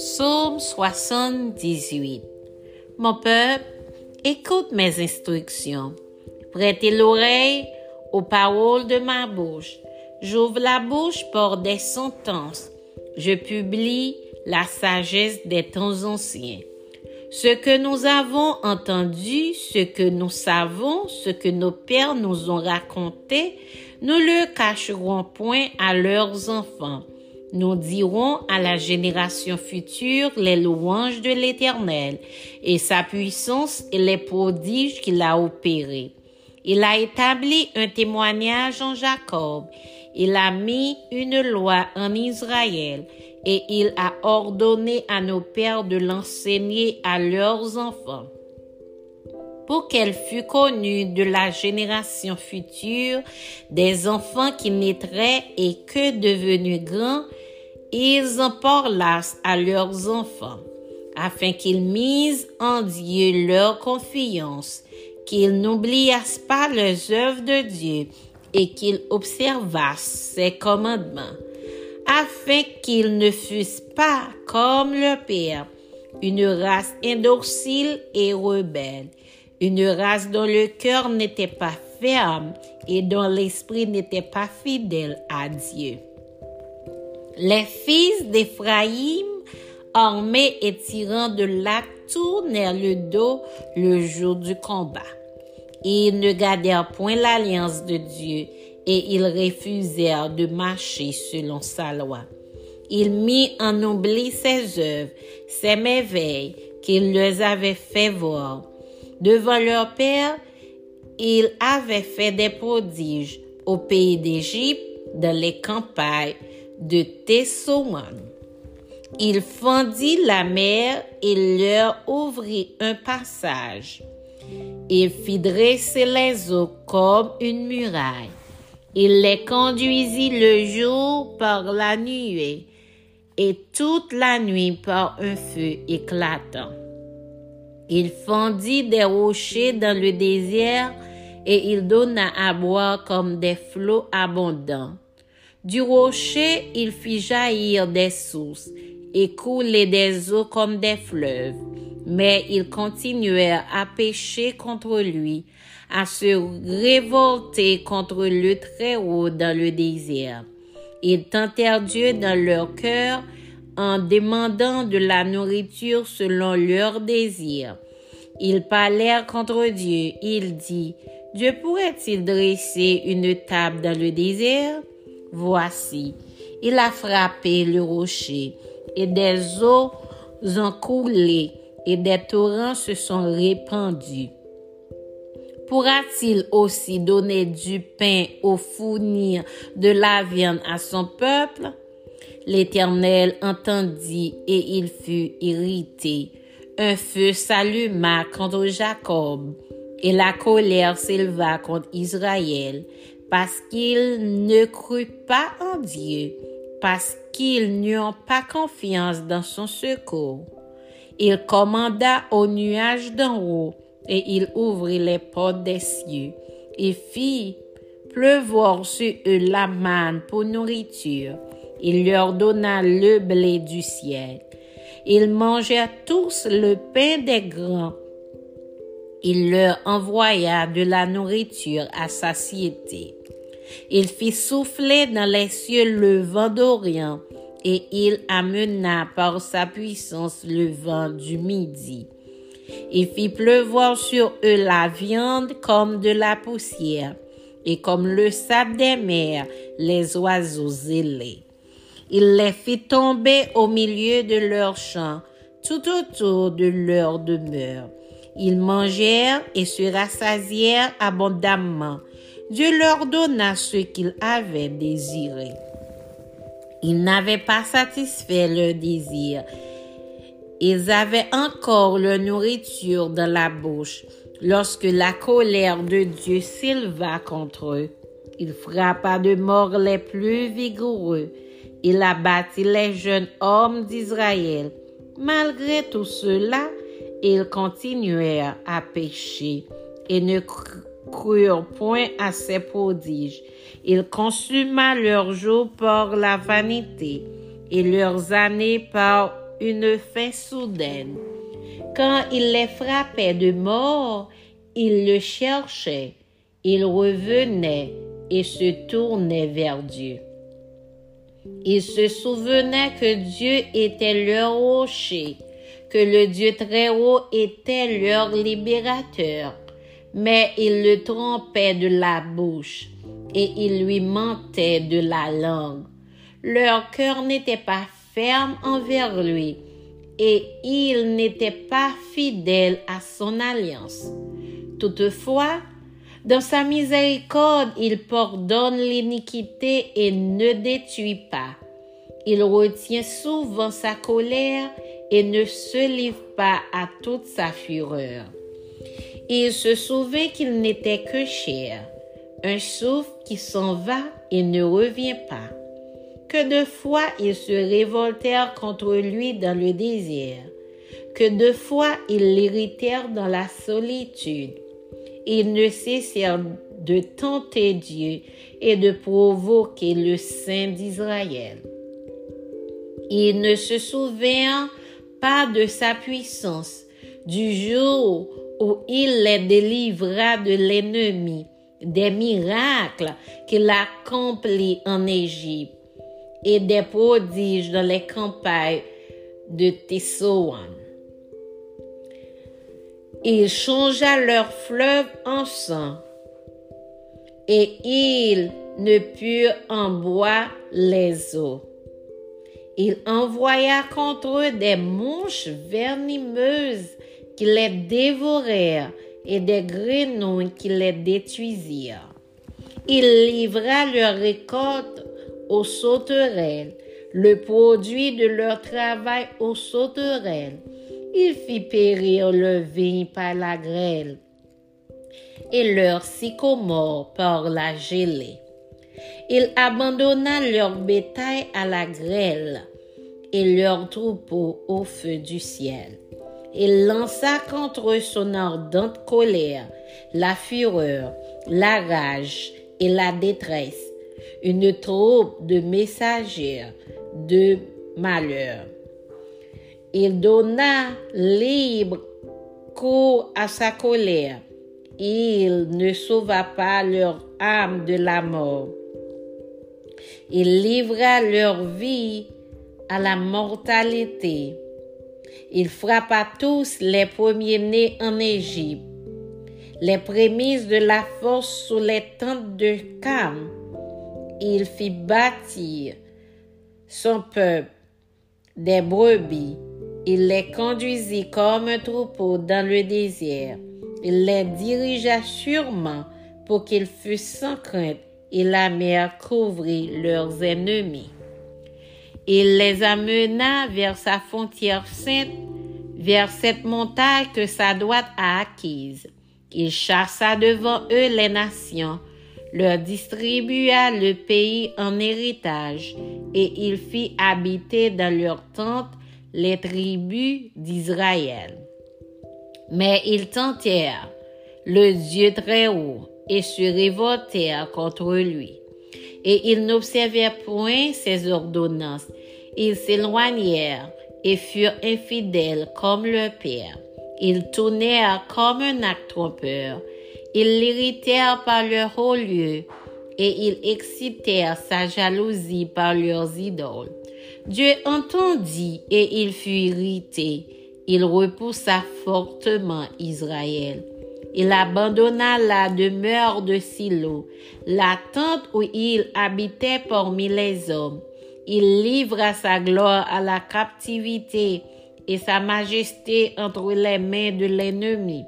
Psaume 78 Mon peuple, écoute mes instructions. Prêtez l'oreille aux paroles de ma bouche. J'ouvre la bouche pour des sentences. Je publie la sagesse des temps anciens. Ce que nous avons entendu, ce que nous savons, ce que nos pères nous ont raconté, nous le cacherons point à leurs enfants nous dirons à la génération future les louanges de l'Éternel et sa puissance et les prodiges qu'il a opérés. Il a établi un témoignage en Jacob. Il a mis une loi en Israël et il a ordonné à nos pères de l'enseigner à leurs enfants pour qu'elle fût connue de la génération future des enfants qui naîtraient et que devenus grands, ils en parlassent à leurs enfants, afin qu'ils misent en Dieu leur confiance, qu'ils n'oubliassent pas les œuvres de Dieu et qu'ils observassent ses commandements, afin qu'ils ne fussent pas comme leur père, une race indocile et rebelle, une race dont le cœur n'était pas ferme et dont l'esprit n'était pas fidèle à Dieu. Les fils d'Éphraïm, armés et tirant de l'arc, tournèrent le dos le jour du combat. Ils ne gardèrent point l'alliance de Dieu et ils refusèrent de marcher selon sa loi. Il mit en oubli ses œuvres, ses merveilles qu'il leur avait fait voir devant leur père, il avait fait des prodiges au pays d'Égypte, dans les campagnes de Tessouan. Il fendit la mer et leur ouvrit un passage. Il fit dresser les eaux comme une muraille. Il les conduisit le jour par la nuée et toute la nuit par un feu éclatant. Il fendit des rochers dans le désert et il donna à boire comme des flots abondants. Du rocher, il fit jaillir des sources et couler des eaux comme des fleuves. Mais ils continuèrent à pécher contre lui, à se révolter contre le Très-Haut dans le désert. Ils tentèrent Dieu dans leur cœur en demandant de la nourriture selon leurs désirs. Ils parlèrent contre Dieu. Il dit, Dieu pourrait-il dresser une table dans le désert? Voici, il a frappé le rocher, et des eaux ont coulé, et des torrents se sont répandus. Pourra-t-il aussi donner du pain au fournir de la viande à son peuple? L'Éternel entendit et il fut irrité. Un feu s'alluma contre Jacob et la colère s'éleva contre Israël parce qu'il ne crut pas en Dieu, parce qu'ils n'eurent pas confiance dans son secours. Il commanda aux nuages d'en haut et il ouvrit les portes des cieux et fit pleuvoir sur eux la manne pour nourriture. Il leur donna le blé du ciel. Ils mangèrent tous le pain des grands. Il leur envoya de la nourriture à satiété. Il fit souffler dans les cieux le vent d'Orient et il amena par sa puissance le vent du midi. Il fit pleuvoir sur eux la viande comme de la poussière et comme le sable des mers les oiseaux zélés. Il les fit tomber au milieu de leurs champs, tout autour de leur demeure. Ils mangèrent et se rassasièrent abondamment. Dieu leur donna ce qu'ils avaient désiré. Ils n'avaient pas satisfait leur désir. Ils avaient encore leur nourriture dans la bouche lorsque la colère de Dieu s'éleva contre eux. Il frappa de mort les plus vigoureux il abattit les jeunes hommes d'Israël. Malgré tout cela, ils continuèrent à pécher et ne crurent point à ses prodiges. Il consuma leurs jours par la vanité et leurs années par une fin soudaine. Quand il les frappait de mort, ils le cherchaient, ils revenaient et se tournaient vers Dieu. Ils se souvenaient que Dieu était leur rocher, que le Dieu très haut était leur libérateur, mais ils le trompaient de la bouche et ils lui mentaient de la langue. Leur cœur n'était pas ferme envers lui et il n'était pas fidèle à son alliance. Toutefois, dans sa miséricorde, il pardonne l'iniquité et ne détruit pas. Il retient souvent sa colère et ne se livre pas à toute sa fureur. Il se souvient qu'il n'était que chair, un souffle qui s'en va et ne revient pas. Que de fois ils se révoltèrent contre lui dans le désert, que de fois ils l'irritèrent dans la solitude. Ils ne cessèrent de tenter Dieu et de provoquer le Saint d'Israël. Il ne se souvient pas de sa puissance, du jour où il les délivra de l'ennemi, des miracles qu'il accomplit en Égypte et des prodiges dans les campagnes de Tessoan. Il changea leur fleuve en sang et ils ne purent en boire les eaux. Il envoya contre eux des mouches venimeuses qui les dévorèrent et des grenouilles qui les détruisirent. Il livra leur récolte aux sauterelles, le produit de leur travail aux sauterelles. Il fit périr le vigne par la grêle et leur sycomore par la gelée. Il abandonna leur bétail à la grêle et leurs troupeaux au feu du ciel. Il lança contre eux son ardente colère, la fureur, la rage et la détresse, une troupe de messagers de malheur. Il donna libre cours à sa colère. Il ne sauva pas leur âme de la mort. Il livra leur vie à la mortalité. Il frappa tous les premiers-nés en Égypte, les prémices de la force sous les tentes de Cam. Il fit bâtir son peuple des brebis. Il les conduisit comme un troupeau dans le désert. Il les dirigea sûrement pour qu'ils fussent sans crainte et la mer couvrit leurs ennemis. Il les amena vers sa frontière sainte, vers cette montagne que sa droite a acquise. Il chassa devant eux les nations, leur distribua le pays en héritage, et il fit habiter dans leurs tentes les tribus d'Israël. Mais ils tentèrent le Dieu très haut et se révoltèrent contre lui. Et ils n'observèrent point ses ordonnances ils s'éloignèrent et furent infidèles comme leur père. Ils tournèrent comme un acte trompeur. Ils l'irritèrent par leur haut lieu et ils excitèrent sa jalousie par leurs idoles. Dieu entendit et il fut irrité. Il repoussa fortement Israël. Il abandonna la demeure de Silo, la tente où il habitait parmi les hommes il livra sa gloire à la captivité et sa majesté entre les mains de l'ennemi.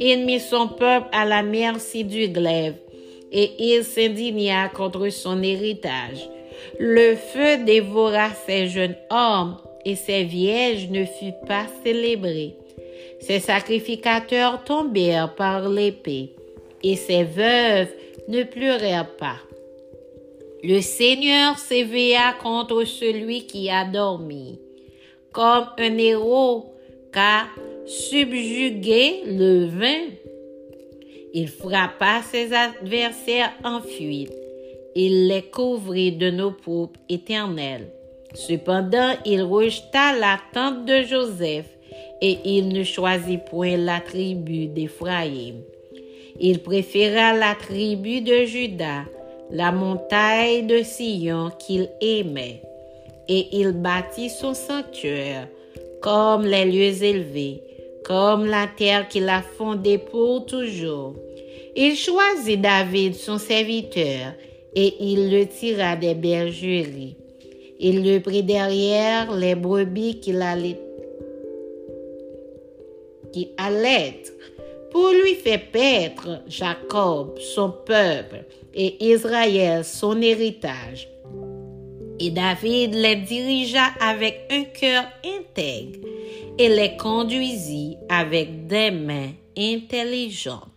Il mit son peuple à la merci du glaive et il s'indigna contre son héritage. Le feu dévora ses jeunes hommes et ses vierges ne furent pas célébrés. Ses sacrificateurs tombèrent par l'épée et ses veuves ne pleurèrent pas. Le Seigneur s'éveilla contre celui qui a dormi, comme un héros qu'a subjugué le vin. Il frappa ses adversaires en fuite. Il les couvrit de nos poupes éternelles. Cependant, il rejeta l'attente de Joseph et il ne choisit point la tribu d'Éphraïm. Il préféra la tribu de Juda, la montagne de Sion qu'il aimait, et il bâtit son sanctuaire comme les lieux élevés, comme la terre qu'il a fondée pour toujours. Il choisit David son serviteur, et il le tira des bergeries. Il le prit derrière les brebis qu'il allait, qui pour lui faire paître Jacob, son peuple, et Israël, son héritage. Et David les dirigea avec un cœur intègre et les conduisit avec des mains intelligentes.